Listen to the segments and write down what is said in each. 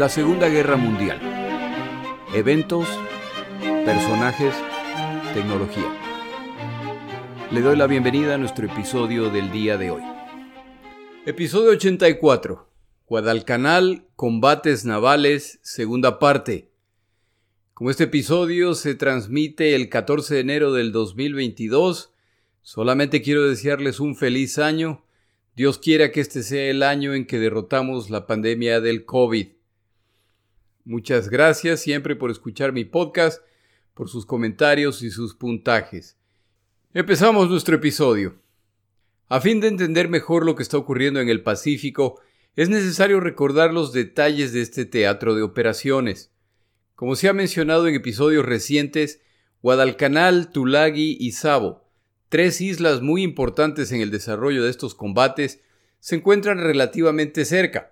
La Segunda Guerra Mundial. Eventos, personajes, tecnología. Le doy la bienvenida a nuestro episodio del día de hoy. Episodio 84. Guadalcanal, combates navales, segunda parte. Como este episodio se transmite el 14 de enero del 2022, solamente quiero desearles un feliz año. Dios quiera que este sea el año en que derrotamos la pandemia del COVID. Muchas gracias siempre por escuchar mi podcast, por sus comentarios y sus puntajes. Empezamos nuestro episodio. A fin de entender mejor lo que está ocurriendo en el Pacífico, es necesario recordar los detalles de este teatro de operaciones. Como se ha mencionado en episodios recientes, Guadalcanal, Tulagi y Savo, tres islas muy importantes en el desarrollo de estos combates, se encuentran relativamente cerca,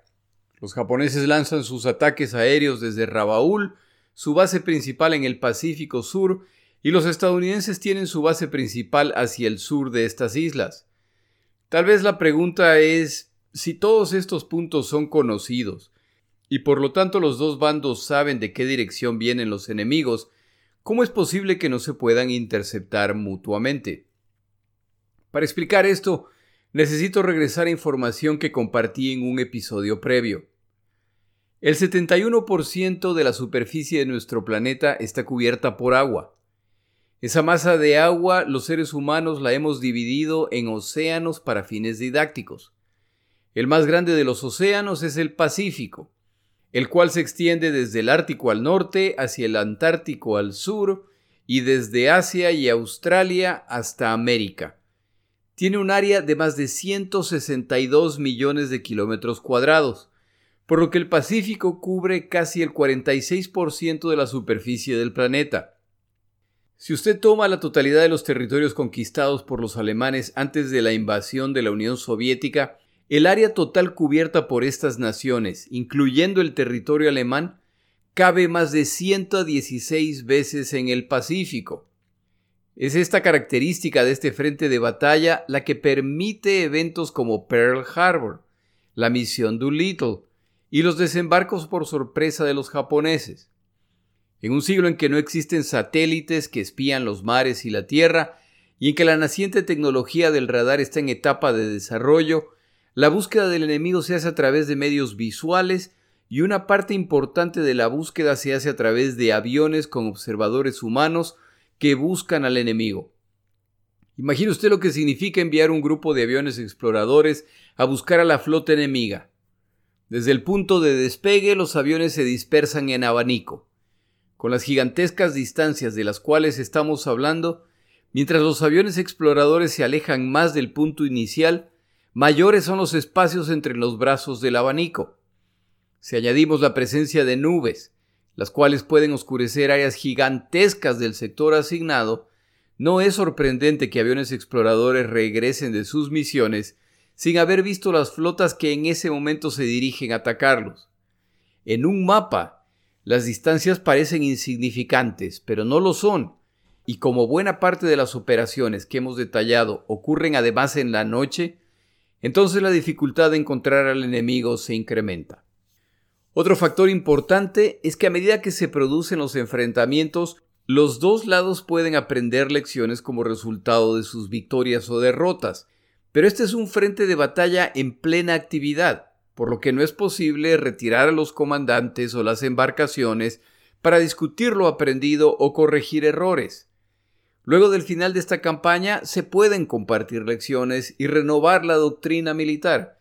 los japoneses lanzan sus ataques aéreos desde Rabaul, su base principal en el Pacífico Sur, y los estadounidenses tienen su base principal hacia el sur de estas islas. Tal vez la pregunta es si todos estos puntos son conocidos, y por lo tanto los dos bandos saben de qué dirección vienen los enemigos, ¿cómo es posible que no se puedan interceptar mutuamente? Para explicar esto, necesito regresar a información que compartí en un episodio previo. El 71% de la superficie de nuestro planeta está cubierta por agua. Esa masa de agua los seres humanos la hemos dividido en océanos para fines didácticos. El más grande de los océanos es el Pacífico, el cual se extiende desde el Ártico al norte hacia el Antártico al sur y desde Asia y Australia hasta América tiene un área de más de 162 millones de kilómetros cuadrados, por lo que el Pacífico cubre casi el 46% de la superficie del planeta. Si usted toma la totalidad de los territorios conquistados por los alemanes antes de la invasión de la Unión Soviética, el área total cubierta por estas naciones, incluyendo el territorio alemán, cabe más de 116 veces en el Pacífico. Es esta característica de este frente de batalla la que permite eventos como Pearl Harbor, la misión Doolittle y los desembarcos por sorpresa de los japoneses. En un siglo en que no existen satélites que espían los mares y la tierra, y en que la naciente tecnología del radar está en etapa de desarrollo, la búsqueda del enemigo se hace a través de medios visuales y una parte importante de la búsqueda se hace a través de aviones con observadores humanos que buscan al enemigo. Imagine usted lo que significa enviar un grupo de aviones exploradores a buscar a la flota enemiga. Desde el punto de despegue los aviones se dispersan en abanico. Con las gigantescas distancias de las cuales estamos hablando, mientras los aviones exploradores se alejan más del punto inicial, mayores son los espacios entre los brazos del abanico. Si añadimos la presencia de nubes, las cuales pueden oscurecer áreas gigantescas del sector asignado, no es sorprendente que aviones exploradores regresen de sus misiones sin haber visto las flotas que en ese momento se dirigen a atacarlos. En un mapa, las distancias parecen insignificantes, pero no lo son, y como buena parte de las operaciones que hemos detallado ocurren además en la noche, entonces la dificultad de encontrar al enemigo se incrementa. Otro factor importante es que a medida que se producen los enfrentamientos, los dos lados pueden aprender lecciones como resultado de sus victorias o derrotas, pero este es un frente de batalla en plena actividad, por lo que no es posible retirar a los comandantes o las embarcaciones para discutir lo aprendido o corregir errores. Luego del final de esta campaña se pueden compartir lecciones y renovar la doctrina militar,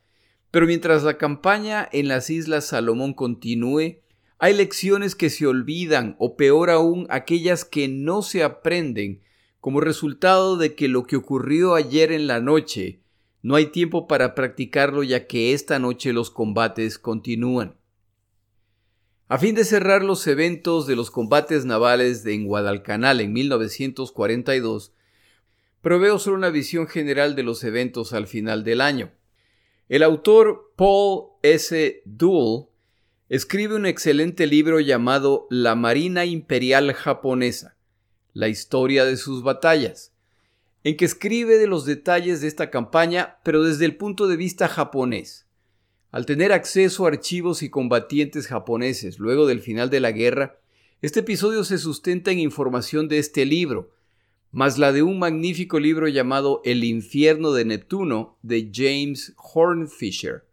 pero mientras la campaña en las Islas Salomón continúe, hay lecciones que se olvidan o peor aún aquellas que no se aprenden como resultado de que lo que ocurrió ayer en la noche no hay tiempo para practicarlo ya que esta noche los combates continúan. A fin de cerrar los eventos de los combates navales en Guadalcanal en 1942, proveo solo una visión general de los eventos al final del año. El autor Paul S. Duell escribe un excelente libro llamado La Marina Imperial Japonesa, la historia de sus batallas, en que escribe de los detalles de esta campaña, pero desde el punto de vista japonés. Al tener acceso a archivos y combatientes japoneses luego del final de la guerra, este episodio se sustenta en información de este libro, más la de un magnífico libro llamado El infierno de Neptuno de James Hornfisher.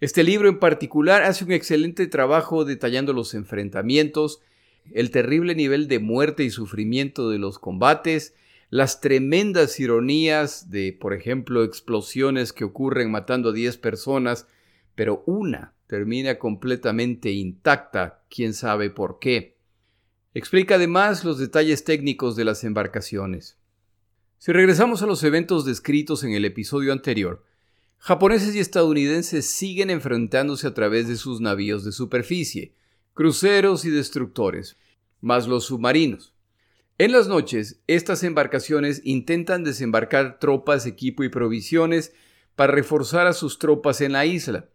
Este libro en particular hace un excelente trabajo detallando los enfrentamientos, el terrible nivel de muerte y sufrimiento de los combates, las tremendas ironías de, por ejemplo, explosiones que ocurren matando a 10 personas, pero una termina completamente intacta, quién sabe por qué. Explica además los detalles técnicos de las embarcaciones. Si regresamos a los eventos descritos en el episodio anterior, japoneses y estadounidenses siguen enfrentándose a través de sus navíos de superficie, cruceros y destructores, más los submarinos. En las noches, estas embarcaciones intentan desembarcar tropas, equipo y provisiones para reforzar a sus tropas en la isla.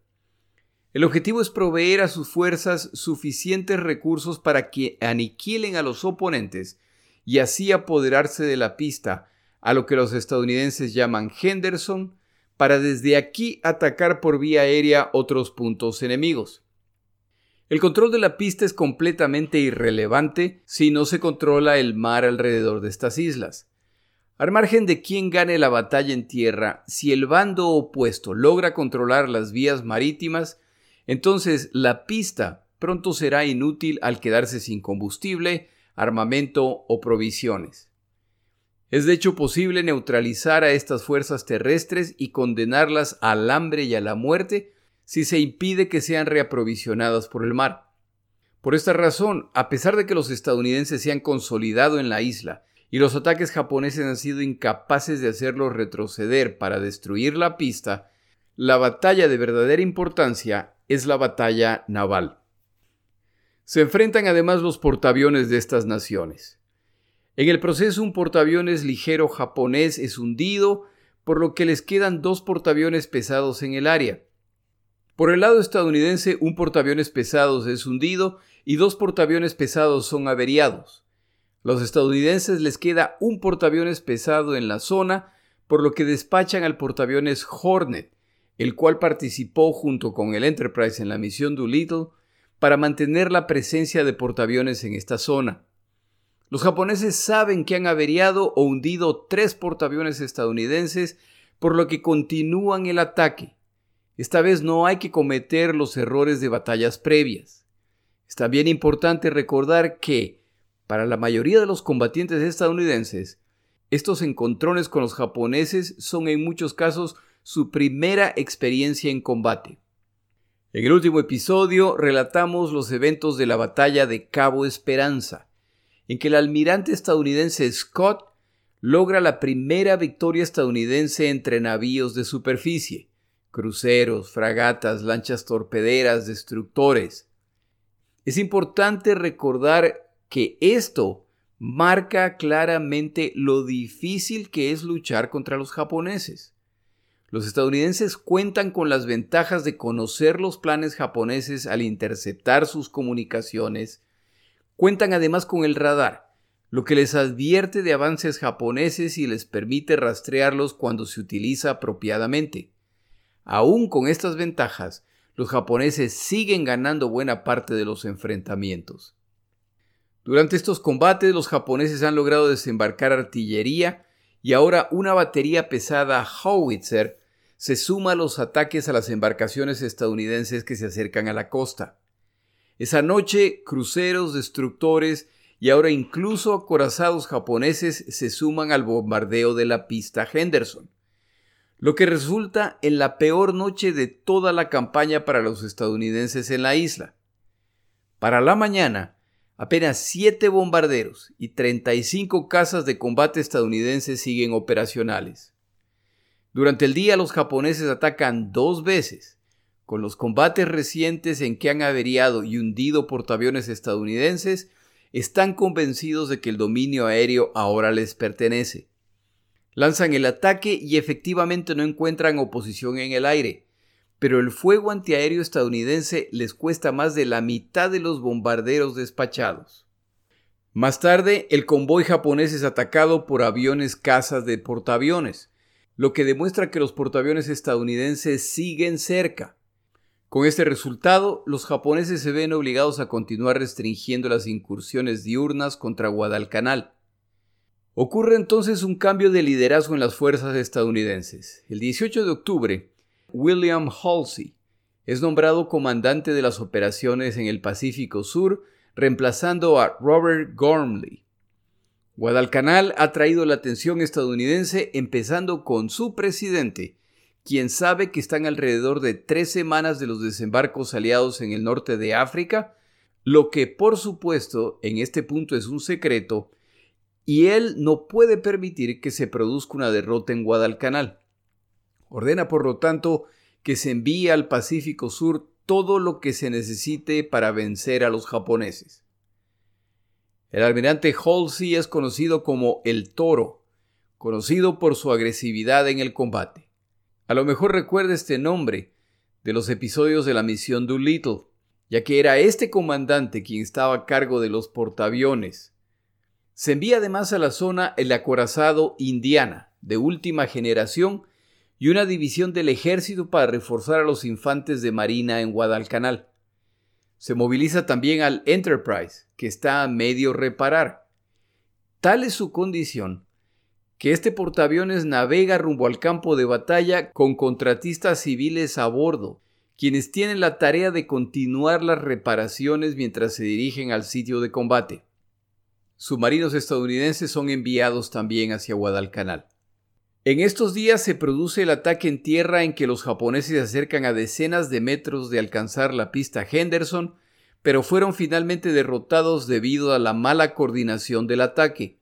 El objetivo es proveer a sus fuerzas suficientes recursos para que aniquilen a los oponentes y así apoderarse de la pista, a lo que los estadounidenses llaman Henderson, para desde aquí atacar por vía aérea otros puntos enemigos. El control de la pista es completamente irrelevante si no se controla el mar alrededor de estas islas. Al margen de quién gane la batalla en tierra, si el bando opuesto logra controlar las vías marítimas, entonces la pista pronto será inútil al quedarse sin combustible, armamento o provisiones. Es de hecho posible neutralizar a estas fuerzas terrestres y condenarlas al hambre y a la muerte si se impide que sean reaprovisionadas por el mar. Por esta razón, a pesar de que los estadounidenses se han consolidado en la isla y los ataques japoneses han sido incapaces de hacerlos retroceder para destruir la pista, la batalla de verdadera importancia es la batalla naval. Se enfrentan además los portaaviones de estas naciones. En el proceso un portaaviones ligero japonés es hundido, por lo que les quedan dos portaaviones pesados en el área. Por el lado estadounidense, un portaaviones pesados es hundido y dos portaaviones pesados son averiados. Los estadounidenses les queda un portaaviones pesado en la zona, por lo que despachan al portaaviones Hornet, el cual participó junto con el Enterprise en la misión Doolittle para mantener la presencia de portaaviones en esta zona. Los japoneses saben que han averiado o hundido tres portaaviones estadounidenses, por lo que continúan el ataque. Esta vez no hay que cometer los errores de batallas previas. Es también importante recordar que, para la mayoría de los combatientes estadounidenses, estos encontrones con los japoneses son en muchos casos su primera experiencia en combate. En el último episodio relatamos los eventos de la batalla de Cabo Esperanza, en que el almirante estadounidense Scott logra la primera victoria estadounidense entre navíos de superficie cruceros, fragatas, lanchas torpederas, destructores. Es importante recordar que esto marca claramente lo difícil que es luchar contra los japoneses. Los estadounidenses cuentan con las ventajas de conocer los planes japoneses al interceptar sus comunicaciones. Cuentan además con el radar, lo que les advierte de avances japoneses y les permite rastrearlos cuando se utiliza apropiadamente. Aún con estas ventajas, los japoneses siguen ganando buena parte de los enfrentamientos. Durante estos combates los japoneses han logrado desembarcar artillería y ahora una batería pesada Howitzer se suma a los ataques a las embarcaciones estadounidenses que se acercan a la costa. Esa noche, cruceros, destructores y ahora incluso acorazados japoneses se suman al bombardeo de la pista Henderson lo que resulta en la peor noche de toda la campaña para los estadounidenses en la isla. Para la mañana, apenas siete bombarderos y 35 casas de combate estadounidenses siguen operacionales. Durante el día los japoneses atacan dos veces. Con los combates recientes en que han averiado y hundido portaaviones estadounidenses, están convencidos de que el dominio aéreo ahora les pertenece. Lanzan el ataque y efectivamente no encuentran oposición en el aire, pero el fuego antiaéreo estadounidense les cuesta más de la mitad de los bombarderos despachados. Más tarde, el convoy japonés es atacado por aviones cazas de portaaviones, lo que demuestra que los portaaviones estadounidenses siguen cerca. Con este resultado, los japoneses se ven obligados a continuar restringiendo las incursiones diurnas contra Guadalcanal. Ocurre entonces un cambio de liderazgo en las fuerzas estadounidenses. El 18 de octubre, William Halsey es nombrado comandante de las operaciones en el Pacífico Sur, reemplazando a Robert Gormley. Guadalcanal ha traído la atención estadounidense empezando con su presidente, quien sabe que están alrededor de tres semanas de los desembarcos aliados en el norte de África, lo que por supuesto en este punto es un secreto, y él no puede permitir que se produzca una derrota en Guadalcanal. Ordena por lo tanto que se envíe al Pacífico Sur todo lo que se necesite para vencer a los japoneses. El almirante Halsey es conocido como el Toro, conocido por su agresividad en el combate. A lo mejor recuerda este nombre de los episodios de la misión Doolittle, ya que era este comandante quien estaba a cargo de los portaaviones. Se envía además a la zona el acorazado Indiana, de última generación, y una división del ejército para reforzar a los infantes de marina en Guadalcanal. Se moviliza también al Enterprise, que está a medio reparar. Tal es su condición que este portaaviones navega rumbo al campo de batalla con contratistas civiles a bordo, quienes tienen la tarea de continuar las reparaciones mientras se dirigen al sitio de combate. Submarinos estadounidenses son enviados también hacia Guadalcanal. En estos días se produce el ataque en tierra en que los japoneses se acercan a decenas de metros de alcanzar la pista Henderson, pero fueron finalmente derrotados debido a la mala coordinación del ataque.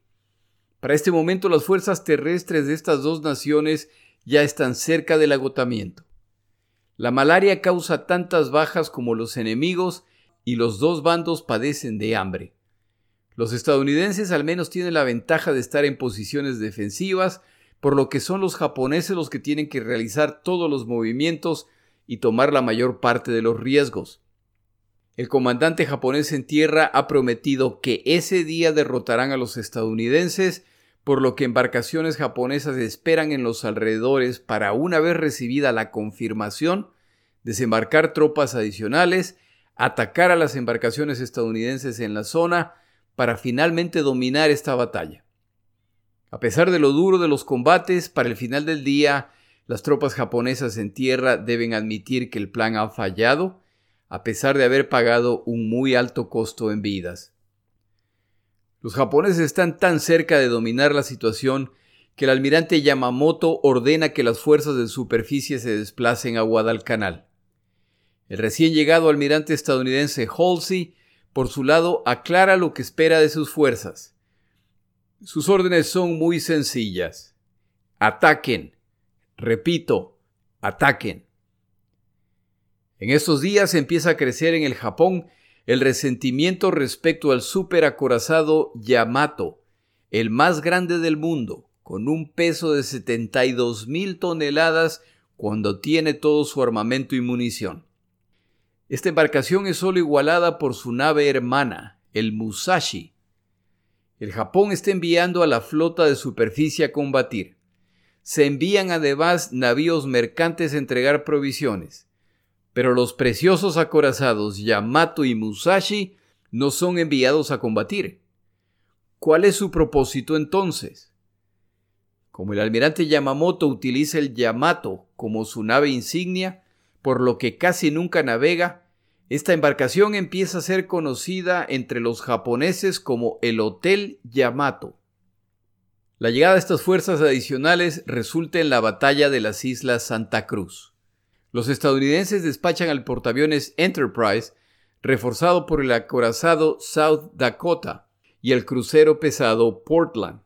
Para este momento las fuerzas terrestres de estas dos naciones ya están cerca del agotamiento. La malaria causa tantas bajas como los enemigos y los dos bandos padecen de hambre. Los estadounidenses al menos tienen la ventaja de estar en posiciones defensivas, por lo que son los japoneses los que tienen que realizar todos los movimientos y tomar la mayor parte de los riesgos. El comandante japonés en tierra ha prometido que ese día derrotarán a los estadounidenses, por lo que embarcaciones japonesas esperan en los alrededores para, una vez recibida la confirmación, desembarcar tropas adicionales, atacar a las embarcaciones estadounidenses en la zona, para finalmente dominar esta batalla. A pesar de lo duro de los combates, para el final del día, las tropas japonesas en tierra deben admitir que el plan ha fallado a pesar de haber pagado un muy alto costo en vidas. Los japoneses están tan cerca de dominar la situación que el almirante Yamamoto ordena que las fuerzas de superficie se desplacen a Guadalcanal. El recién llegado almirante estadounidense Halsey, por su lado, aclara lo que espera de sus fuerzas. Sus órdenes son muy sencillas. Ataquen. Repito, ataquen. En estos días empieza a crecer en el Japón el resentimiento respecto al superacorazado Yamato, el más grande del mundo, con un peso de 72 mil toneladas cuando tiene todo su armamento y munición. Esta embarcación es solo igualada por su nave hermana, el Musashi. El Japón está enviando a la flota de superficie a combatir. Se envían además navíos mercantes a entregar provisiones. Pero los preciosos acorazados Yamato y Musashi no son enviados a combatir. ¿Cuál es su propósito entonces? Como el almirante Yamamoto utiliza el Yamato como su nave insignia, por lo que casi nunca navega, esta embarcación empieza a ser conocida entre los japoneses como el Hotel Yamato. La llegada de estas fuerzas adicionales resulta en la batalla de las Islas Santa Cruz. Los estadounidenses despachan al portaaviones Enterprise, reforzado por el acorazado South Dakota y el crucero pesado Portland.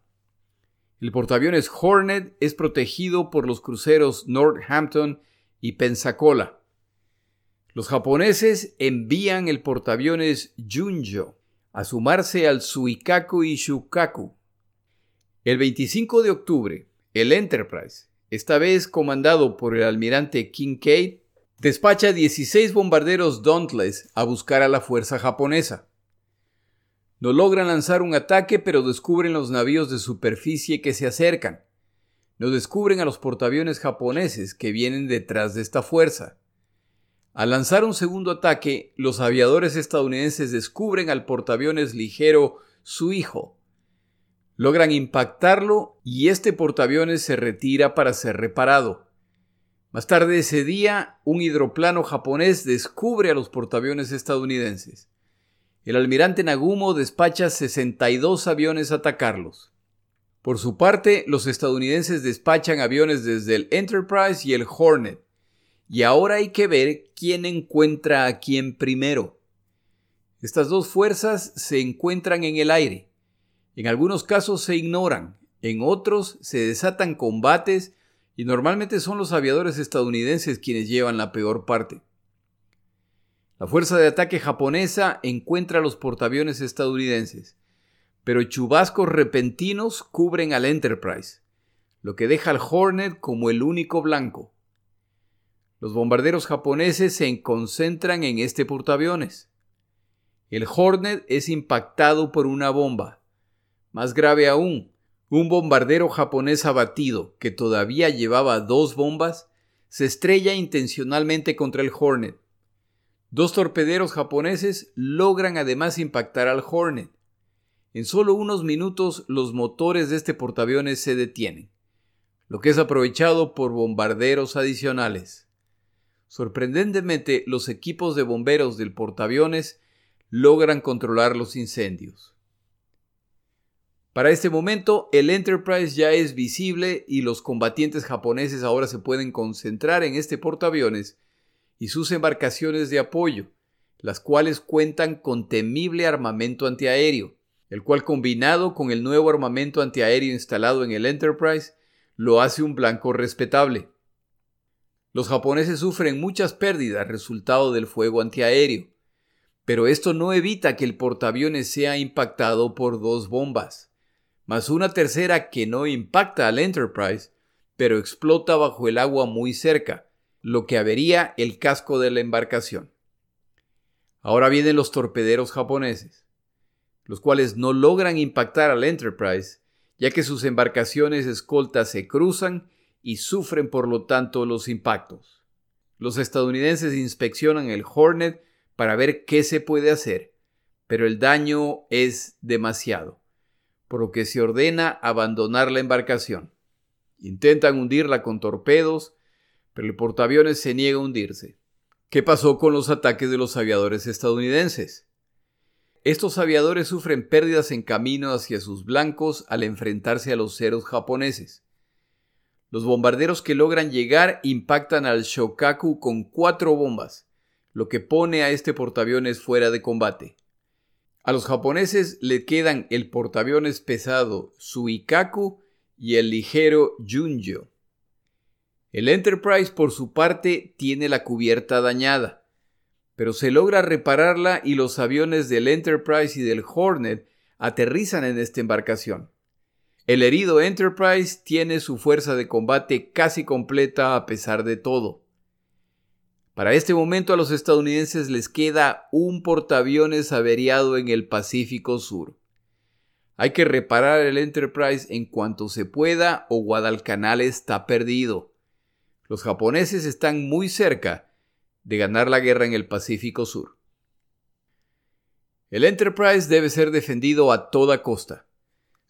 El portaaviones Hornet es protegido por los cruceros Northampton y Pensacola. Los japoneses envían el portaaviones Junjo a sumarse al Suikaku y Shukaku. El 25 de octubre, el Enterprise esta vez comandado por el almirante Kincaid, despacha 16 bombarderos Dauntless a buscar a la fuerza japonesa. No logran lanzar un ataque, pero descubren los navíos de superficie que se acercan. No descubren a los portaaviones japoneses que vienen detrás de esta fuerza. Al lanzar un segundo ataque, los aviadores estadounidenses descubren al portaaviones ligero su hijo. Logran impactarlo y este portaaviones se retira para ser reparado. Más tarde ese día, un hidroplano japonés descubre a los portaaviones estadounidenses. El almirante Nagumo despacha 62 aviones a atacarlos. Por su parte, los estadounidenses despachan aviones desde el Enterprise y el Hornet. Y ahora hay que ver quién encuentra a quién primero. Estas dos fuerzas se encuentran en el aire. En algunos casos se ignoran, en otros se desatan combates y normalmente son los aviadores estadounidenses quienes llevan la peor parte. La fuerza de ataque japonesa encuentra a los portaaviones estadounidenses, pero chubascos repentinos cubren al Enterprise, lo que deja al Hornet como el único blanco. Los bombarderos japoneses se concentran en este portaaviones. El Hornet es impactado por una bomba. Más grave aún, un bombardero japonés abatido, que todavía llevaba dos bombas, se estrella intencionalmente contra el Hornet. Dos torpederos japoneses logran además impactar al Hornet. En solo unos minutos los motores de este portaaviones se detienen, lo que es aprovechado por bombarderos adicionales. Sorprendentemente, los equipos de bomberos del portaaviones logran controlar los incendios. Para este momento, el Enterprise ya es visible y los combatientes japoneses ahora se pueden concentrar en este portaaviones y sus embarcaciones de apoyo, las cuales cuentan con temible armamento antiaéreo, el cual combinado con el nuevo armamento antiaéreo instalado en el Enterprise, lo hace un blanco respetable. Los japoneses sufren muchas pérdidas resultado del fuego antiaéreo, pero esto no evita que el portaaviones sea impactado por dos bombas, más una tercera que no impacta al Enterprise, pero explota bajo el agua muy cerca, lo que avería el casco de la embarcación. Ahora vienen los torpederos japoneses, los cuales no logran impactar al Enterprise, ya que sus embarcaciones escoltas se cruzan y sufren por lo tanto los impactos. Los estadounidenses inspeccionan el Hornet para ver qué se puede hacer, pero el daño es demasiado, por lo que se ordena abandonar la embarcación. Intentan hundirla con torpedos, pero el portaaviones se niega a hundirse. ¿Qué pasó con los ataques de los aviadores estadounidenses? Estos aviadores sufren pérdidas en camino hacia sus blancos al enfrentarse a los ceros japoneses. Los bombarderos que logran llegar impactan al Shokaku con cuatro bombas, lo que pone a este portaaviones fuera de combate. A los japoneses le quedan el portaaviones pesado Suikaku y el ligero Junjo. El Enterprise por su parte tiene la cubierta dañada, pero se logra repararla y los aviones del Enterprise y del Hornet aterrizan en esta embarcación. El herido Enterprise tiene su fuerza de combate casi completa a pesar de todo. Para este momento a los estadounidenses les queda un portaaviones averiado en el Pacífico Sur. Hay que reparar el Enterprise en cuanto se pueda o Guadalcanal está perdido. Los japoneses están muy cerca de ganar la guerra en el Pacífico Sur. El Enterprise debe ser defendido a toda costa.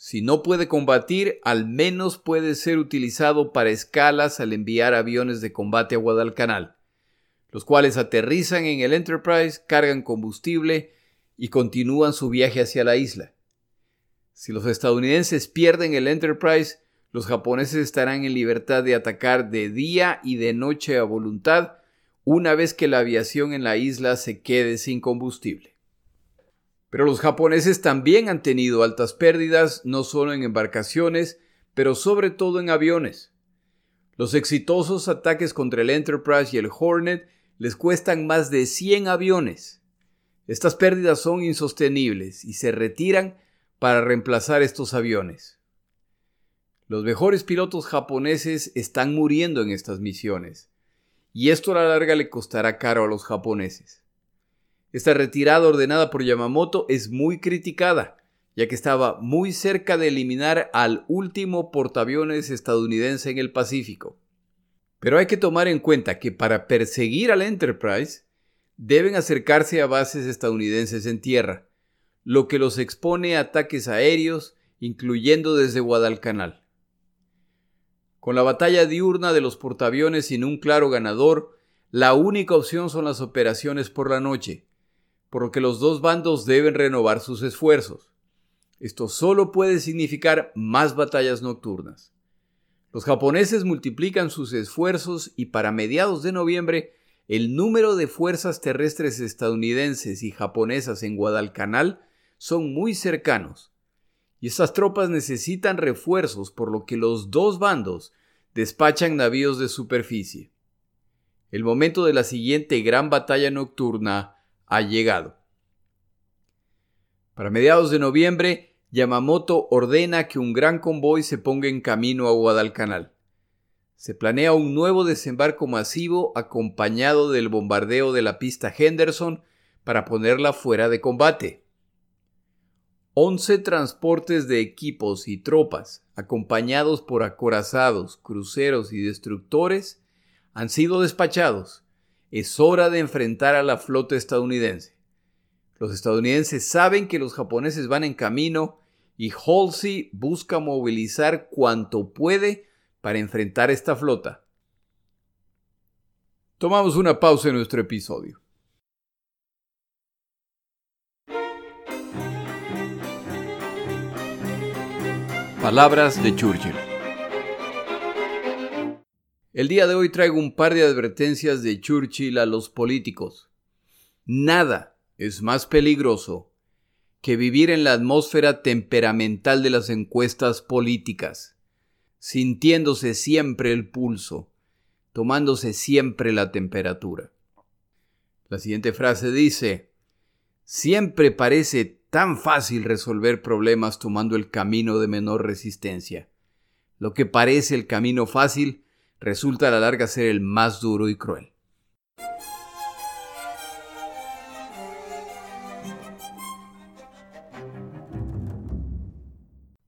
Si no puede combatir, al menos puede ser utilizado para escalas al enviar aviones de combate a Guadalcanal, los cuales aterrizan en el Enterprise, cargan combustible y continúan su viaje hacia la isla. Si los estadounidenses pierden el Enterprise, los japoneses estarán en libertad de atacar de día y de noche a voluntad una vez que la aviación en la isla se quede sin combustible. Pero los japoneses también han tenido altas pérdidas, no solo en embarcaciones, pero sobre todo en aviones. Los exitosos ataques contra el Enterprise y el Hornet les cuestan más de 100 aviones. Estas pérdidas son insostenibles y se retiran para reemplazar estos aviones. Los mejores pilotos japoneses están muriendo en estas misiones, y esto a la larga le costará caro a los japoneses. Esta retirada ordenada por Yamamoto es muy criticada, ya que estaba muy cerca de eliminar al último portaaviones estadounidense en el Pacífico. Pero hay que tomar en cuenta que para perseguir al Enterprise deben acercarse a bases estadounidenses en tierra, lo que los expone a ataques aéreos, incluyendo desde Guadalcanal. Con la batalla diurna de los portaaviones sin un claro ganador, la única opción son las operaciones por la noche, por lo que los dos bandos deben renovar sus esfuerzos. Esto solo puede significar más batallas nocturnas. Los japoneses multiplican sus esfuerzos y para mediados de noviembre el número de fuerzas terrestres estadounidenses y japonesas en Guadalcanal son muy cercanos, y estas tropas necesitan refuerzos por lo que los dos bandos despachan navíos de superficie. El momento de la siguiente gran batalla nocturna ha llegado. Para mediados de noviembre, Yamamoto ordena que un gran convoy se ponga en camino a Guadalcanal. Se planea un nuevo desembarco masivo acompañado del bombardeo de la pista Henderson para ponerla fuera de combate. Once transportes de equipos y tropas, acompañados por acorazados, cruceros y destructores, han sido despachados. Es hora de enfrentar a la flota estadounidense. Los estadounidenses saben que los japoneses van en camino y Halsey busca movilizar cuanto puede para enfrentar esta flota. Tomamos una pausa en nuestro episodio. Palabras de Churchill. El día de hoy traigo un par de advertencias de Churchill a los políticos. Nada es más peligroso que vivir en la atmósfera temperamental de las encuestas políticas, sintiéndose siempre el pulso, tomándose siempre la temperatura. La siguiente frase dice, siempre parece tan fácil resolver problemas tomando el camino de menor resistencia. Lo que parece el camino fácil resulta a la larga ser el más duro y cruel.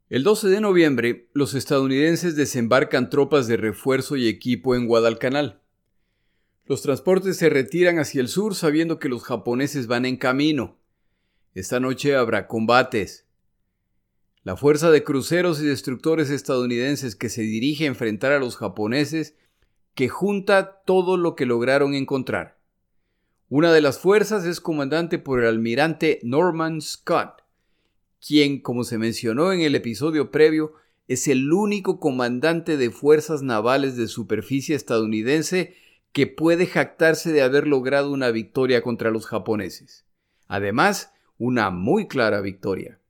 El 12 de noviembre, los estadounidenses desembarcan tropas de refuerzo y equipo en Guadalcanal. Los transportes se retiran hacia el sur sabiendo que los japoneses van en camino. Esta noche habrá combates. La fuerza de cruceros y destructores estadounidenses que se dirige a enfrentar a los japoneses que junta todo lo que lograron encontrar. Una de las fuerzas es comandante por el almirante Norman Scott, quien, como se mencionó en el episodio previo, es el único comandante de fuerzas navales de superficie estadounidense que puede jactarse de haber logrado una victoria contra los japoneses. Además, una muy clara victoria.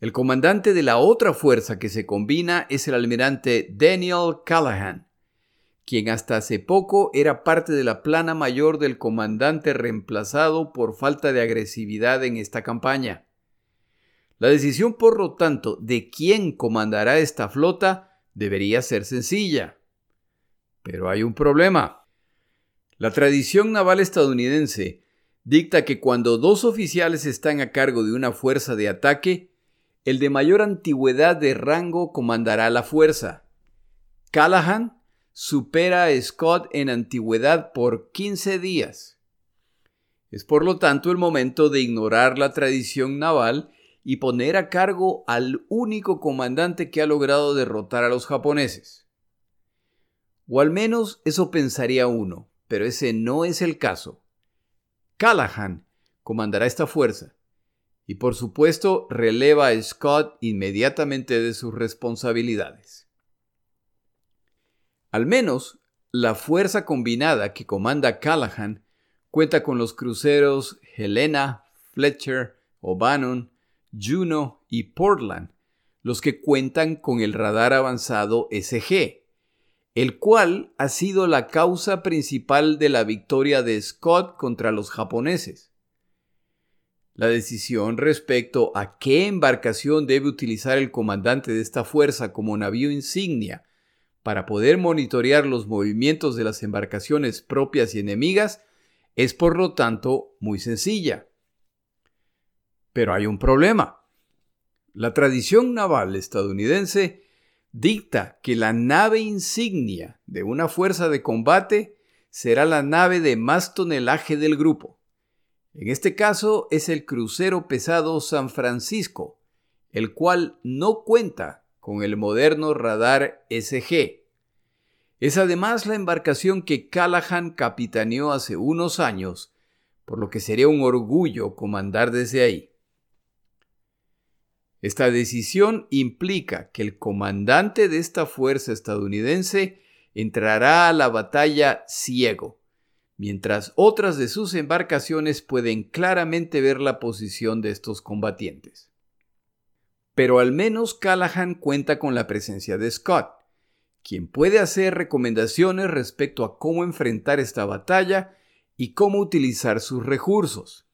El comandante de la otra fuerza que se combina es el almirante Daniel Callahan, quien hasta hace poco era parte de la plana mayor del comandante reemplazado por falta de agresividad en esta campaña. La decisión, por lo tanto, de quién comandará esta flota debería ser sencilla. Pero hay un problema. La tradición naval estadounidense dicta que cuando dos oficiales están a cargo de una fuerza de ataque, el de mayor antigüedad de rango comandará la fuerza. Callahan supera a Scott en antigüedad por 15 días. Es por lo tanto el momento de ignorar la tradición naval y poner a cargo al único comandante que ha logrado derrotar a los japoneses. O al menos eso pensaría uno, pero ese no es el caso. Callahan comandará esta fuerza y por supuesto releva a Scott inmediatamente de sus responsabilidades. Al menos la fuerza combinada que comanda Callahan cuenta con los cruceros Helena, Fletcher, O'Bannon, Juno y Portland, los que cuentan con el radar avanzado SG, el cual ha sido la causa principal de la victoria de Scott contra los japoneses. La decisión respecto a qué embarcación debe utilizar el comandante de esta fuerza como navío insignia para poder monitorear los movimientos de las embarcaciones propias y enemigas es por lo tanto muy sencilla. Pero hay un problema. La tradición naval estadounidense dicta que la nave insignia de una fuerza de combate será la nave de más tonelaje del grupo. En este caso es el crucero pesado San Francisco, el cual no cuenta con el moderno radar SG. Es además la embarcación que Callahan capitaneó hace unos años, por lo que sería un orgullo comandar desde ahí. Esta decisión implica que el comandante de esta fuerza estadounidense entrará a la batalla ciego, mientras otras de sus embarcaciones pueden claramente ver la posición de estos combatientes. Pero al menos Callahan cuenta con la presencia de Scott, quien puede hacer recomendaciones respecto a cómo enfrentar esta batalla y cómo utilizar sus recursos.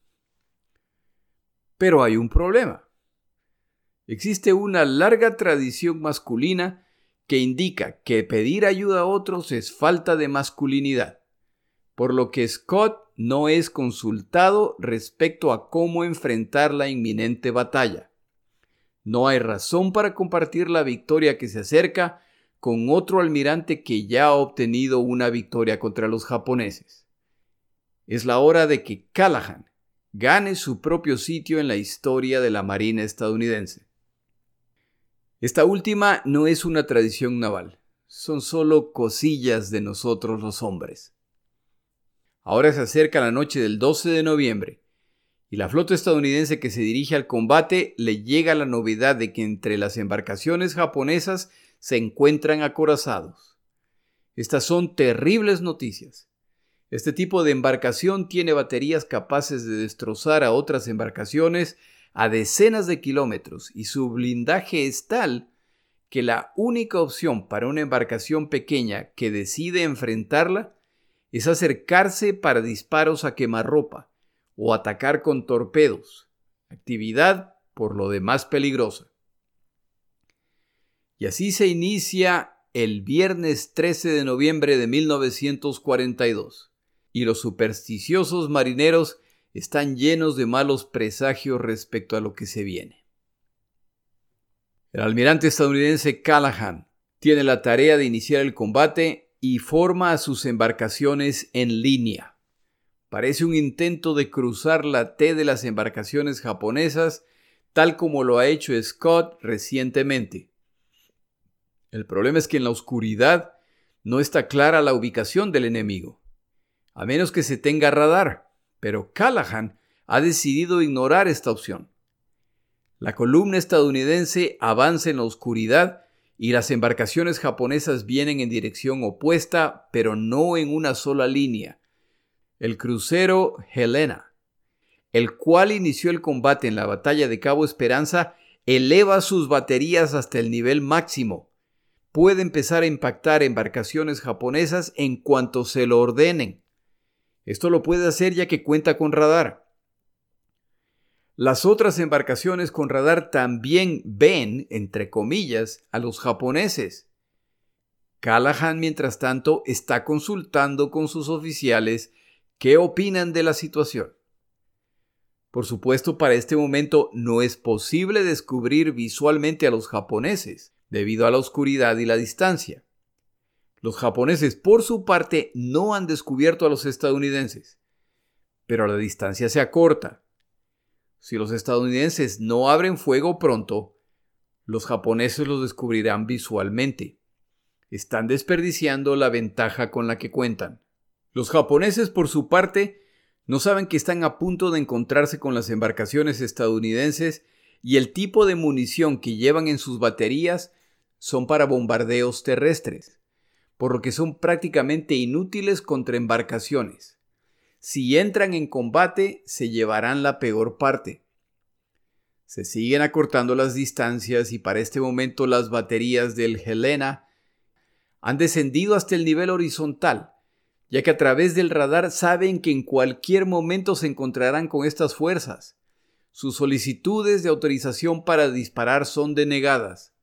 Pero hay un problema. Existe una larga tradición masculina que indica que pedir ayuda a otros es falta de masculinidad, por lo que Scott no es consultado respecto a cómo enfrentar la inminente batalla. No hay razón para compartir la victoria que se acerca con otro almirante que ya ha obtenido una victoria contra los japoneses. Es la hora de que Callahan gane su propio sitio en la historia de la Marina estadounidense. Esta última no es una tradición naval, son solo cosillas de nosotros los hombres. Ahora se acerca la noche del 12 de noviembre, y la flota estadounidense que se dirige al combate le llega la novedad de que entre las embarcaciones japonesas se encuentran acorazados. Estas son terribles noticias. Este tipo de embarcación tiene baterías capaces de destrozar a otras embarcaciones a decenas de kilómetros y su blindaje es tal que la única opción para una embarcación pequeña que decide enfrentarla es acercarse para disparos a quemarropa o atacar con torpedos, actividad por lo demás peligrosa. Y así se inicia el viernes 13 de noviembre de 1942, y los supersticiosos marineros están llenos de malos presagios respecto a lo que se viene. El almirante estadounidense Callahan tiene la tarea de iniciar el combate y forma a sus embarcaciones en línea. Parece un intento de cruzar la T de las embarcaciones japonesas, tal como lo ha hecho Scott recientemente. El problema es que en la oscuridad no está clara la ubicación del enemigo, a menos que se tenga radar pero Callahan ha decidido ignorar esta opción. La columna estadounidense avanza en la oscuridad y las embarcaciones japonesas vienen en dirección opuesta, pero no en una sola línea. El crucero Helena, el cual inició el combate en la batalla de Cabo Esperanza, eleva sus baterías hasta el nivel máximo. Puede empezar a impactar embarcaciones japonesas en cuanto se lo ordenen. Esto lo puede hacer ya que cuenta con radar. Las otras embarcaciones con radar también ven, entre comillas, a los japoneses. Callahan, mientras tanto, está consultando con sus oficiales qué opinan de la situación. Por supuesto, para este momento no es posible descubrir visualmente a los japoneses, debido a la oscuridad y la distancia. Los japoneses, por su parte, no han descubierto a los estadounidenses, pero la distancia se acorta. Si los estadounidenses no abren fuego pronto, los japoneses los descubrirán visualmente. Están desperdiciando la ventaja con la que cuentan. Los japoneses, por su parte, no saben que están a punto de encontrarse con las embarcaciones estadounidenses y el tipo de munición que llevan en sus baterías son para bombardeos terrestres por lo que son prácticamente inútiles contra embarcaciones. Si entran en combate, se llevarán la peor parte. Se siguen acortando las distancias y para este momento las baterías del Helena han descendido hasta el nivel horizontal, ya que a través del radar saben que en cualquier momento se encontrarán con estas fuerzas. Sus solicitudes de autorización para disparar son denegadas.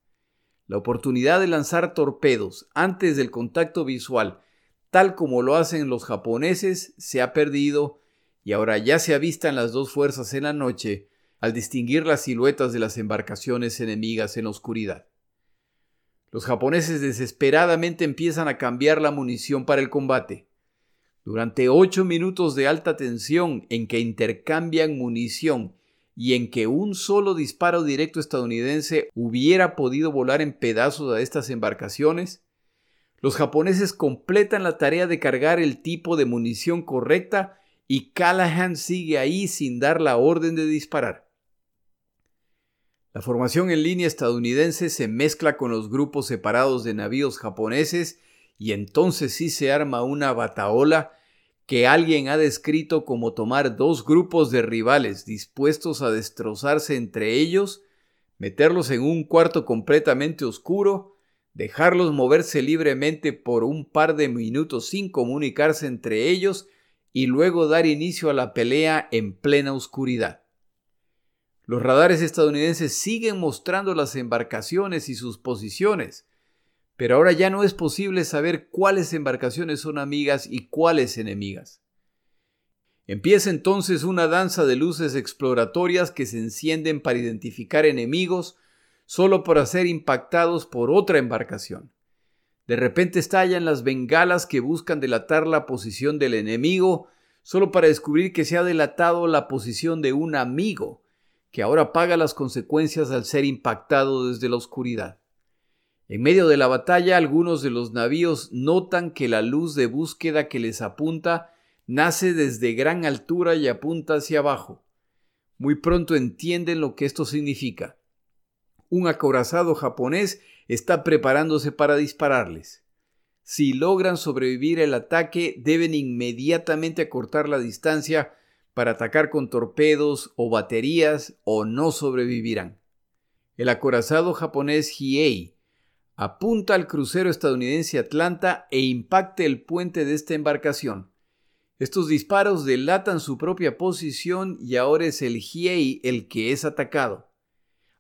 La oportunidad de lanzar torpedos antes del contacto visual, tal como lo hacen los japoneses, se ha perdido y ahora ya se avistan las dos fuerzas en la noche al distinguir las siluetas de las embarcaciones enemigas en la oscuridad. Los japoneses desesperadamente empiezan a cambiar la munición para el combate. Durante ocho minutos de alta tensión en que intercambian munición y en que un solo disparo directo estadounidense hubiera podido volar en pedazos a estas embarcaciones, los japoneses completan la tarea de cargar el tipo de munición correcta y Callahan sigue ahí sin dar la orden de disparar. La formación en línea estadounidense se mezcla con los grupos separados de navíos japoneses y entonces sí se arma una bataola que alguien ha descrito como tomar dos grupos de rivales dispuestos a destrozarse entre ellos, meterlos en un cuarto completamente oscuro, dejarlos moverse libremente por un par de minutos sin comunicarse entre ellos y luego dar inicio a la pelea en plena oscuridad. Los radares estadounidenses siguen mostrando las embarcaciones y sus posiciones, pero ahora ya no es posible saber cuáles embarcaciones son amigas y cuáles enemigas. Empieza entonces una danza de luces exploratorias que se encienden para identificar enemigos solo para ser impactados por otra embarcación. De repente estallan las bengalas que buscan delatar la posición del enemigo solo para descubrir que se ha delatado la posición de un amigo, que ahora paga las consecuencias al ser impactado desde la oscuridad. En medio de la batalla, algunos de los navíos notan que la luz de búsqueda que les apunta nace desde gran altura y apunta hacia abajo. Muy pronto entienden lo que esto significa. Un acorazado japonés está preparándose para dispararles. Si logran sobrevivir el ataque, deben inmediatamente acortar la distancia para atacar con torpedos o baterías o no sobrevivirán. El acorazado japonés Hiei apunta al crucero estadounidense Atlanta e impacta el puente de esta embarcación. Estos disparos delatan su propia posición y ahora es el Hiei el que es atacado.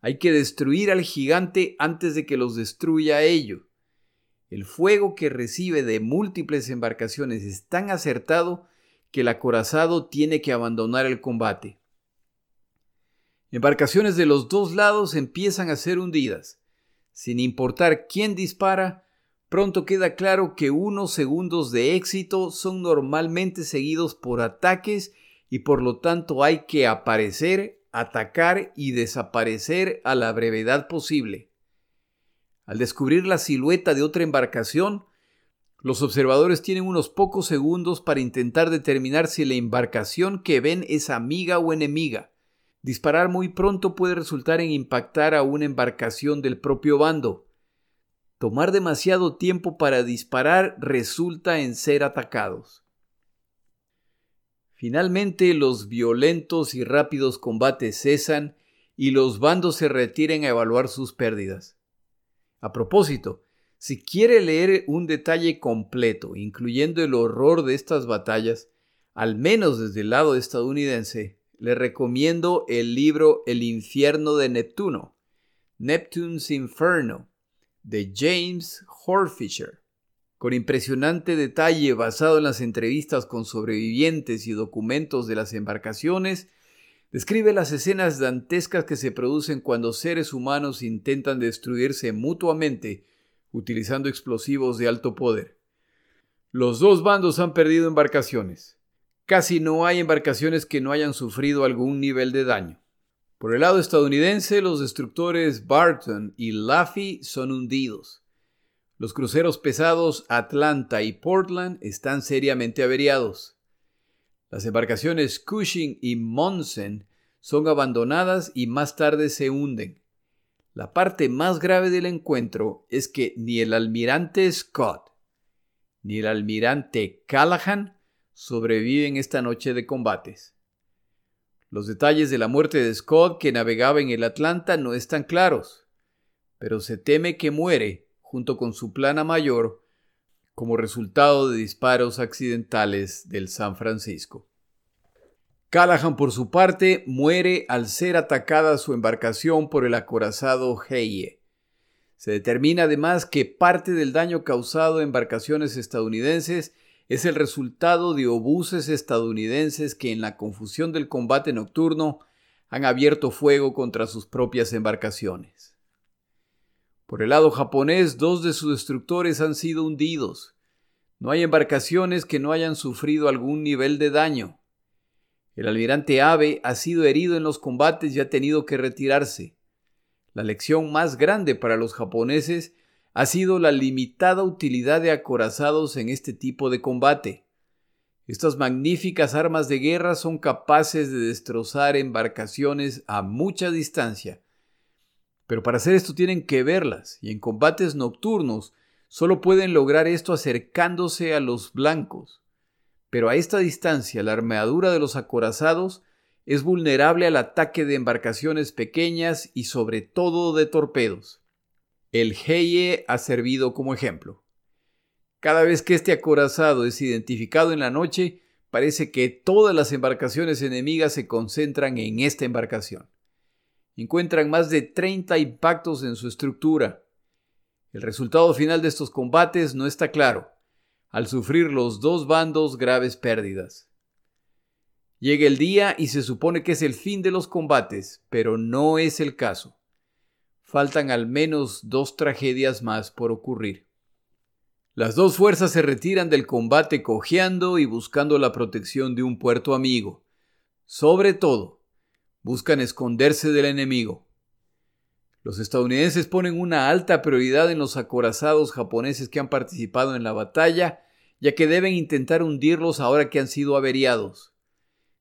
Hay que destruir al gigante antes de que los destruya a ello. El fuego que recibe de múltiples embarcaciones es tan acertado que el acorazado tiene que abandonar el combate. Embarcaciones de los dos lados empiezan a ser hundidas. Sin importar quién dispara, pronto queda claro que unos segundos de éxito son normalmente seguidos por ataques y por lo tanto hay que aparecer, atacar y desaparecer a la brevedad posible. Al descubrir la silueta de otra embarcación, los observadores tienen unos pocos segundos para intentar determinar si la embarcación que ven es amiga o enemiga. Disparar muy pronto puede resultar en impactar a una embarcación del propio bando. Tomar demasiado tiempo para disparar resulta en ser atacados. Finalmente los violentos y rápidos combates cesan y los bandos se retiran a evaluar sus pérdidas. A propósito, si quiere leer un detalle completo, incluyendo el horror de estas batallas, al menos desde el lado estadounidense, le recomiendo el libro El infierno de Neptuno, Neptune's Inferno, de James Horfisher. Con impresionante detalle basado en las entrevistas con sobrevivientes y documentos de las embarcaciones, describe las escenas dantescas que se producen cuando seres humanos intentan destruirse mutuamente utilizando explosivos de alto poder. Los dos bandos han perdido embarcaciones. Casi no hay embarcaciones que no hayan sufrido algún nivel de daño. Por el lado estadounidense, los destructores Barton y Laffey son hundidos. Los cruceros pesados Atlanta y Portland están seriamente averiados. Las embarcaciones Cushing y Monsen son abandonadas y más tarde se hunden. La parte más grave del encuentro es que ni el almirante Scott ni el almirante Callahan sobreviven esta noche de combates. Los detalles de la muerte de Scott, que navegaba en el Atlanta, no están claros, pero se teme que muere junto con su plana mayor como resultado de disparos accidentales del San Francisco. Callahan, por su parte, muere al ser atacada su embarcación por el acorazado Heye. Se determina además que parte del daño causado a embarcaciones estadounidenses es el resultado de obuses estadounidenses que en la confusión del combate nocturno han abierto fuego contra sus propias embarcaciones. Por el lado japonés, dos de sus destructores han sido hundidos. No hay embarcaciones que no hayan sufrido algún nivel de daño. El almirante Abe ha sido herido en los combates y ha tenido que retirarse. La lección más grande para los japoneses ha sido la limitada utilidad de acorazados en este tipo de combate. Estas magníficas armas de guerra son capaces de destrozar embarcaciones a mucha distancia. Pero para hacer esto tienen que verlas, y en combates nocturnos solo pueden lograr esto acercándose a los blancos. Pero a esta distancia la armadura de los acorazados es vulnerable al ataque de embarcaciones pequeñas y sobre todo de torpedos. El Heye ha servido como ejemplo. Cada vez que este acorazado es identificado en la noche, parece que todas las embarcaciones enemigas se concentran en esta embarcación. Encuentran más de 30 impactos en su estructura. El resultado final de estos combates no está claro, al sufrir los dos bandos graves pérdidas. Llega el día y se supone que es el fin de los combates, pero no es el caso. Faltan al menos dos tragedias más por ocurrir. Las dos fuerzas se retiran del combate cojeando y buscando la protección de un puerto amigo. Sobre todo, buscan esconderse del enemigo. Los estadounidenses ponen una alta prioridad en los acorazados japoneses que han participado en la batalla, ya que deben intentar hundirlos ahora que han sido averiados.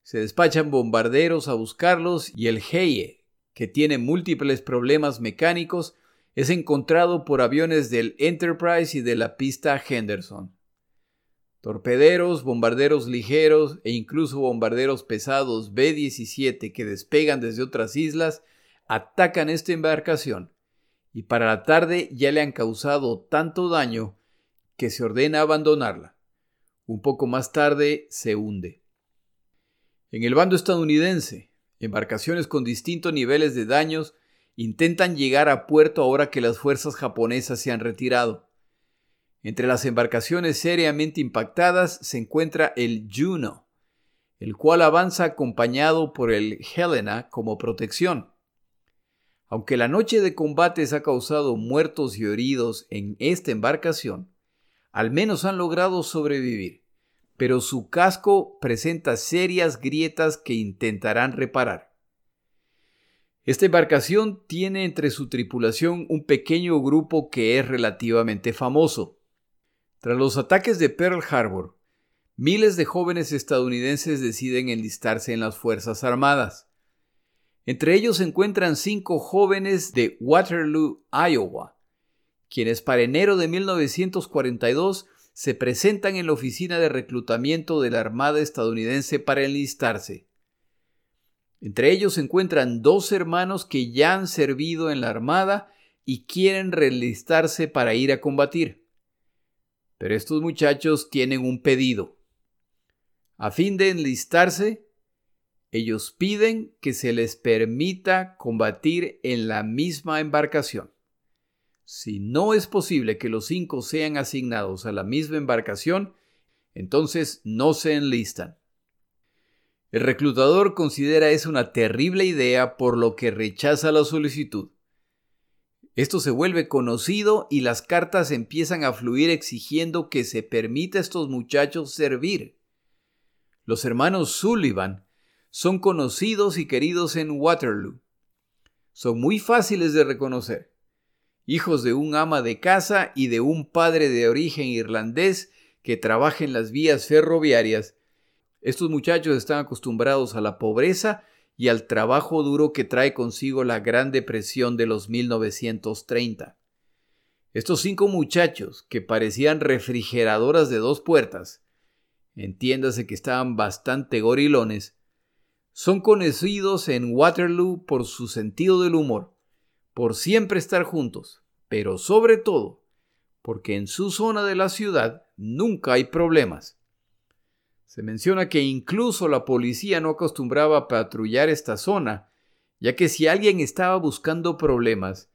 Se despachan bombarderos a buscarlos y el Heye, que tiene múltiples problemas mecánicos, es encontrado por aviones del Enterprise y de la pista Henderson. Torpederos, bombarderos ligeros e incluso bombarderos pesados B-17 que despegan desde otras islas atacan esta embarcación y para la tarde ya le han causado tanto daño que se ordena abandonarla. Un poco más tarde se hunde. En el bando estadounidense, embarcaciones con distintos niveles de daños intentan llegar a puerto ahora que las fuerzas japonesas se han retirado. Entre las embarcaciones seriamente impactadas se encuentra el Juno, el cual avanza acompañado por el Helena como protección. Aunque la noche de combates ha causado muertos y heridos en esta embarcación, al menos han logrado sobrevivir pero su casco presenta serias grietas que intentarán reparar. Esta embarcación tiene entre su tripulación un pequeño grupo que es relativamente famoso. Tras los ataques de Pearl Harbor, miles de jóvenes estadounidenses deciden enlistarse en las Fuerzas Armadas. Entre ellos se encuentran cinco jóvenes de Waterloo, Iowa, quienes para enero de 1942 se presentan en la oficina de reclutamiento de la Armada estadounidense para enlistarse. Entre ellos se encuentran dos hermanos que ya han servido en la Armada y quieren reenlistarse para ir a combatir. Pero estos muchachos tienen un pedido. A fin de enlistarse, ellos piden que se les permita combatir en la misma embarcación. Si no es posible que los cinco sean asignados a la misma embarcación, entonces no se enlistan. El reclutador considera eso una terrible idea por lo que rechaza la solicitud. Esto se vuelve conocido y las cartas empiezan a fluir exigiendo que se permita a estos muchachos servir. Los hermanos Sullivan son conocidos y queridos en Waterloo. Son muy fáciles de reconocer hijos de un ama de casa y de un padre de origen irlandés que trabaja en las vías ferroviarias. Estos muchachos están acostumbrados a la pobreza y al trabajo duro que trae consigo la Gran Depresión de los 1930. Estos cinco muchachos, que parecían refrigeradoras de dos puertas, entiéndase que estaban bastante gorilones, son conocidos en Waterloo por su sentido del humor por siempre estar juntos, pero sobre todo porque en su zona de la ciudad nunca hay problemas. Se menciona que incluso la policía no acostumbraba patrullar esta zona, ya que si alguien estaba buscando problemas,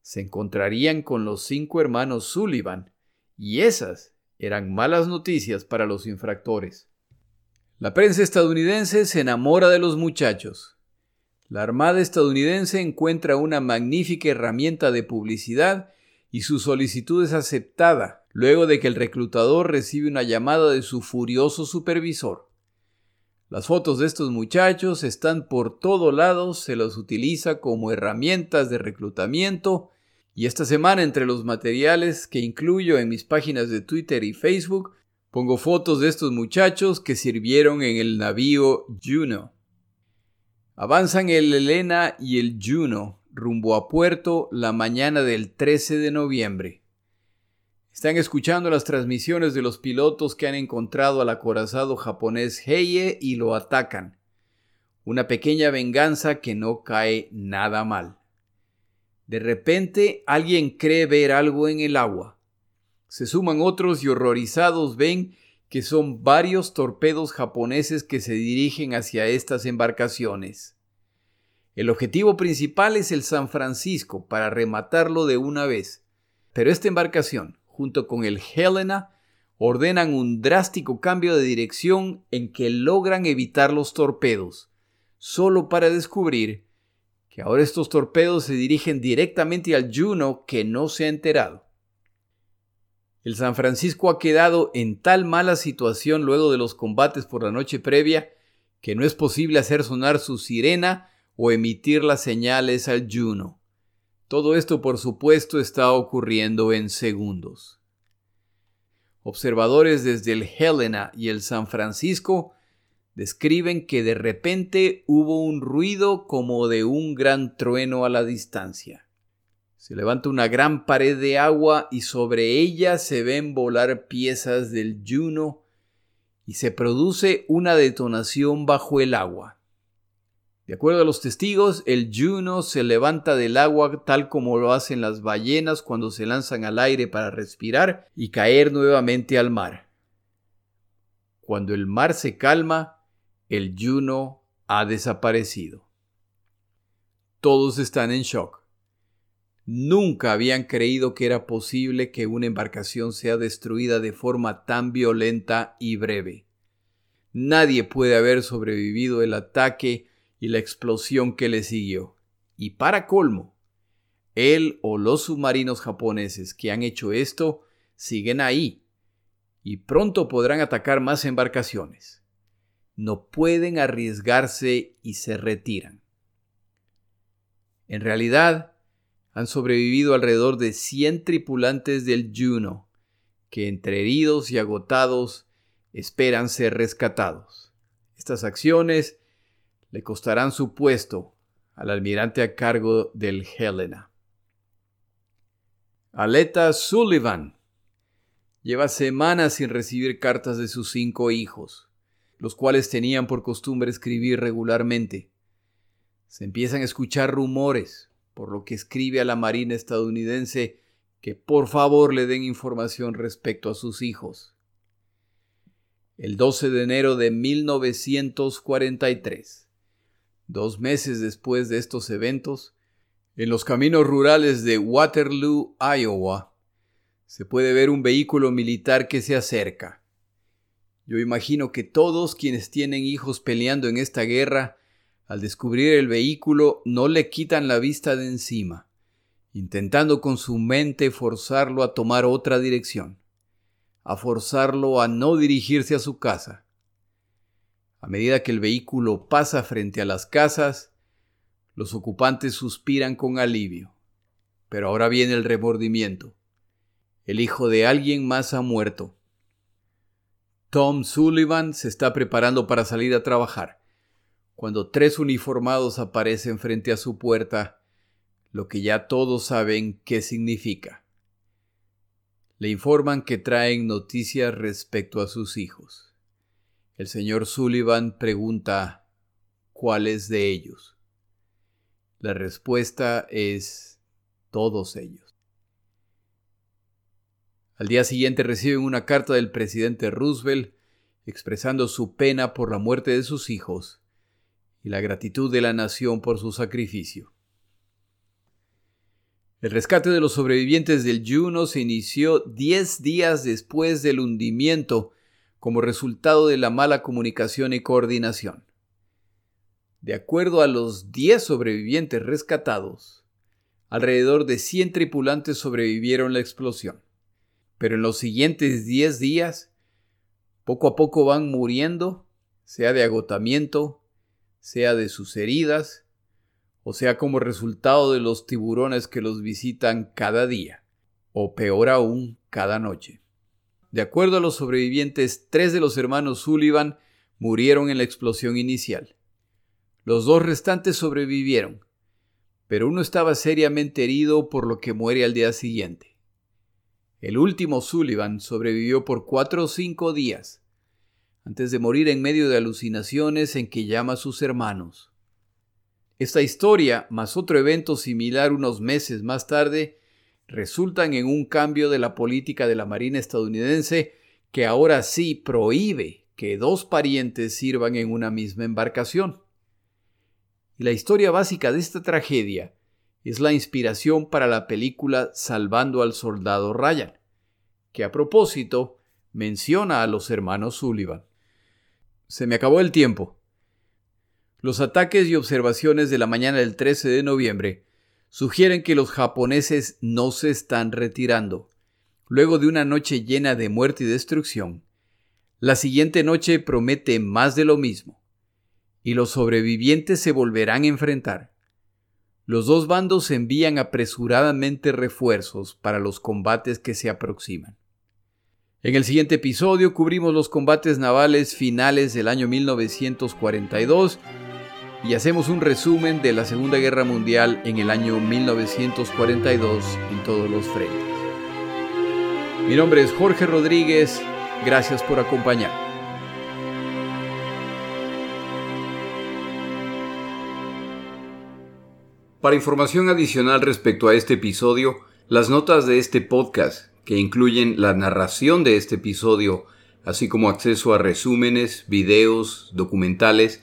se encontrarían con los cinco hermanos Sullivan, y esas eran malas noticias para los infractores. La prensa estadounidense se enamora de los muchachos, la Armada estadounidense encuentra una magnífica herramienta de publicidad y su solicitud es aceptada luego de que el reclutador recibe una llamada de su furioso supervisor. Las fotos de estos muchachos están por todos lados, se los utiliza como herramientas de reclutamiento y esta semana entre los materiales que incluyo en mis páginas de Twitter y Facebook pongo fotos de estos muchachos que sirvieron en el navío Juno. Avanzan el Elena y el Juno rumbo a puerto la mañana del 13 de noviembre. Están escuchando las transmisiones de los pilotos que han encontrado al acorazado japonés Heie y lo atacan. Una pequeña venganza que no cae nada mal. De repente alguien cree ver algo en el agua. Se suman otros y horrorizados ven que son varios torpedos japoneses que se dirigen hacia estas embarcaciones. El objetivo principal es el San Francisco para rematarlo de una vez. Pero esta embarcación, junto con el Helena, ordenan un drástico cambio de dirección en que logran evitar los torpedos, solo para descubrir que ahora estos torpedos se dirigen directamente al Juno que no se ha enterado. El San Francisco ha quedado en tal mala situación luego de los combates por la noche previa que no es posible hacer sonar su sirena o emitir las señales al Juno. Todo esto, por supuesto, está ocurriendo en segundos. Observadores desde el Helena y el San Francisco describen que de repente hubo un ruido como de un gran trueno a la distancia. Se levanta una gran pared de agua y sobre ella se ven volar piezas del Juno y se produce una detonación bajo el agua. De acuerdo a los testigos, el Juno se levanta del agua tal como lo hacen las ballenas cuando se lanzan al aire para respirar y caer nuevamente al mar. Cuando el mar se calma, el Juno ha desaparecido. Todos están en shock. Nunca habían creído que era posible que una embarcación sea destruida de forma tan violenta y breve. Nadie puede haber sobrevivido el ataque y la explosión que le siguió. Y para colmo, él o los submarinos japoneses que han hecho esto siguen ahí y pronto podrán atacar más embarcaciones. No pueden arriesgarse y se retiran. En realidad, han sobrevivido alrededor de 100 tripulantes del Juno, que entre heridos y agotados esperan ser rescatados. Estas acciones le costarán su puesto al almirante a cargo del Helena. Aleta Sullivan lleva semanas sin recibir cartas de sus cinco hijos, los cuales tenían por costumbre escribir regularmente. Se empiezan a escuchar rumores, por lo que escribe a la Marina estadounidense que por favor le den información respecto a sus hijos. El 12 de enero de 1943, Dos meses después de estos eventos, en los caminos rurales de Waterloo, Iowa, se puede ver un vehículo militar que se acerca. Yo imagino que todos quienes tienen hijos peleando en esta guerra, al descubrir el vehículo, no le quitan la vista de encima, intentando con su mente forzarlo a tomar otra dirección, a forzarlo a no dirigirse a su casa, a medida que el vehículo pasa frente a las casas, los ocupantes suspiran con alivio. Pero ahora viene el remordimiento. El hijo de alguien más ha muerto. Tom Sullivan se está preparando para salir a trabajar, cuando tres uniformados aparecen frente a su puerta, lo que ya todos saben qué significa. Le informan que traen noticias respecto a sus hijos. El señor Sullivan pregunta ¿cuáles de ellos? La respuesta es todos ellos. Al día siguiente reciben una carta del presidente Roosevelt expresando su pena por la muerte de sus hijos y la gratitud de la nación por su sacrificio. El rescate de los sobrevivientes del Juno se inició diez días después del hundimiento como resultado de la mala comunicación y coordinación. De acuerdo a los 10 sobrevivientes rescatados, alrededor de 100 tripulantes sobrevivieron la explosión. Pero en los siguientes 10 días, poco a poco van muriendo, sea de agotamiento, sea de sus heridas, o sea como resultado de los tiburones que los visitan cada día, o peor aún, cada noche. De acuerdo a los sobrevivientes, tres de los hermanos Sullivan murieron en la explosión inicial. Los dos restantes sobrevivieron, pero uno estaba seriamente herido por lo que muere al día siguiente. El último Sullivan sobrevivió por cuatro o cinco días, antes de morir en medio de alucinaciones en que llama a sus hermanos. Esta historia, más otro evento similar unos meses más tarde, resultan en un cambio de la política de la Marina estadounidense que ahora sí prohíbe que dos parientes sirvan en una misma embarcación. Y la historia básica de esta tragedia es la inspiración para la película Salvando al Soldado Ryan, que a propósito menciona a los hermanos Sullivan. Se me acabó el tiempo. Los ataques y observaciones de la mañana del 13 de noviembre sugieren que los japoneses no se están retirando. Luego de una noche llena de muerte y destrucción, la siguiente noche promete más de lo mismo, y los sobrevivientes se volverán a enfrentar. Los dos bandos envían apresuradamente refuerzos para los combates que se aproximan. En el siguiente episodio cubrimos los combates navales finales del año 1942 y hacemos un resumen de la Segunda Guerra Mundial en el año 1942 en todos los frentes. Mi nombre es Jorge Rodríguez, gracias por acompañar. Para información adicional respecto a este episodio, las notas de este podcast, que incluyen la narración de este episodio, así como acceso a resúmenes, videos, documentales,